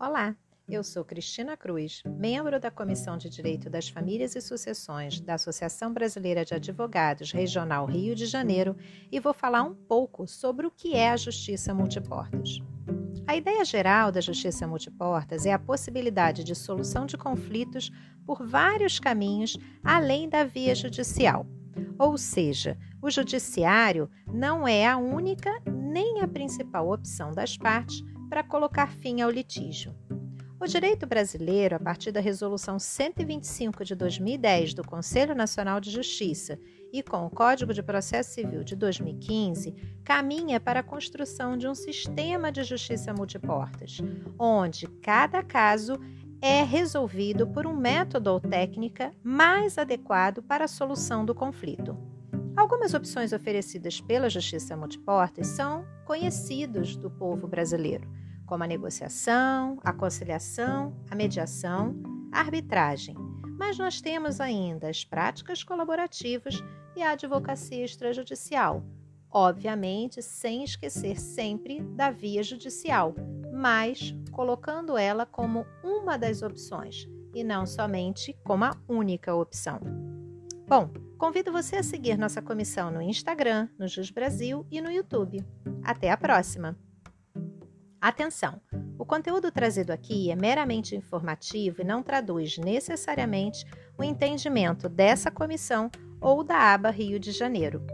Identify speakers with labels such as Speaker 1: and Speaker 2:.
Speaker 1: Olá, eu sou Cristina Cruz, membro da Comissão de Direito das Famílias e Sucessões da Associação Brasileira de Advogados Regional Rio de Janeiro e vou falar um pouco sobre o que é a justiça multiportas. A ideia geral da justiça multiportas é a possibilidade de solução de conflitos por vários caminhos além da via judicial. Ou seja, o judiciário não é a única nem a principal opção das partes para colocar fim ao litígio. O direito brasileiro, a partir da Resolução 125 de 2010 do Conselho Nacional de Justiça e com o Código de Processo Civil de 2015, caminha para a construção de um sistema de justiça multiportas, onde cada caso é resolvido por um método ou técnica mais adequado para a solução do conflito. Algumas opções oferecidas pela justiça multiportas são conhecidos do povo brasileiro, como a negociação, a conciliação, a mediação, a arbitragem. Mas nós temos ainda as práticas colaborativas e a advocacia extrajudicial, obviamente sem esquecer sempre da via judicial, mas colocando ela como uma das opções e não somente como a única opção. Bom, convido você a seguir nossa comissão no Instagram, no Jus Brasil e no YouTube. Até a próxima! Atenção! O conteúdo trazido aqui é meramente informativo e não traduz necessariamente o entendimento dessa comissão ou da aba Rio de Janeiro.